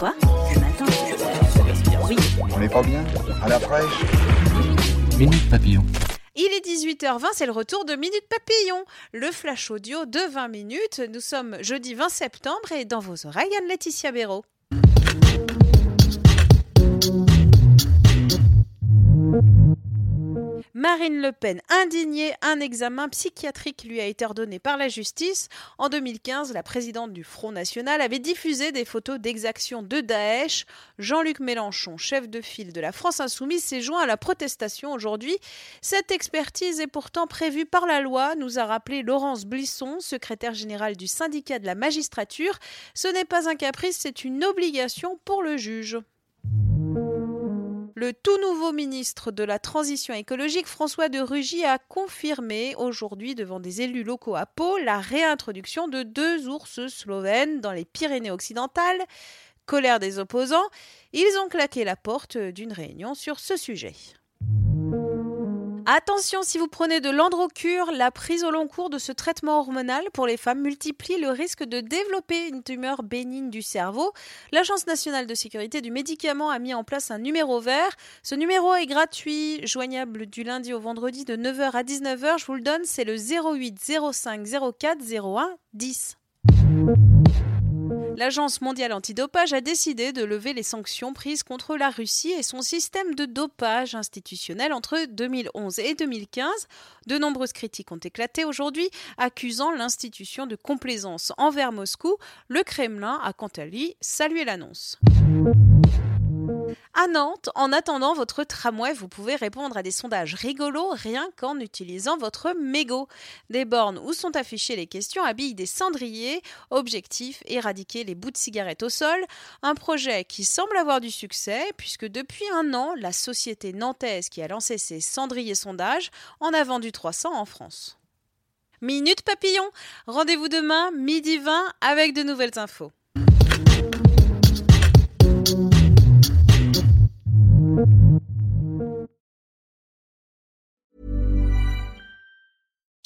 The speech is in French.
Quoi Le matin Oui. On n'est pas bien À la fraîche Minute Papillon. Il est 18h20, c'est le retour de Minute Papillon, le flash audio de 20 minutes. Nous sommes jeudi 20 septembre et dans vos oreilles, Anne-Laetitia Béraud. Marine Le Pen, indignée, un examen psychiatrique lui a été ordonné par la justice. En 2015, la présidente du Front National avait diffusé des photos d'exactions de Daesh. Jean-Luc Mélenchon, chef de file de la France Insoumise, s'est joint à la protestation aujourd'hui. Cette expertise est pourtant prévue par la loi, nous a rappelé Laurence Blisson, secrétaire générale du syndicat de la magistrature. Ce n'est pas un caprice, c'est une obligation pour le juge. Le tout nouveau ministre de la Transition écologique, François de Rugy, a confirmé aujourd'hui devant des élus locaux à Pau la réintroduction de deux ours slovènes dans les Pyrénées occidentales. Colère des opposants, ils ont claqué la porte d'une réunion sur ce sujet. Attention, si vous prenez de l'androcure, la prise au long cours de ce traitement hormonal pour les femmes multiplie le risque de développer une tumeur bénigne du cerveau. L'Agence nationale de sécurité du médicament a mis en place un numéro vert. Ce numéro est gratuit, joignable du lundi au vendredi de 9h à 19h. Je vous le donne, c'est le 08 05 04 01 10. L'Agence mondiale antidopage a décidé de lever les sanctions prises contre la Russie et son système de dopage institutionnel entre 2011 et 2015. De nombreuses critiques ont éclaté aujourd'hui, accusant l'institution de complaisance envers Moscou. Le Kremlin a quant à lui salué l'annonce. À Nantes, en attendant votre tramway, vous pouvez répondre à des sondages rigolos rien qu'en utilisant votre mégot. Des bornes où sont affichées les questions habillent des cendriers. Objectif éradiquer les bouts de cigarettes au sol. Un projet qui semble avoir du succès puisque depuis un an, la société nantaise qui a lancé ces cendriers sondages en a vendu 300 en France. Minute papillon. Rendez-vous demain, midi 20, avec de nouvelles infos.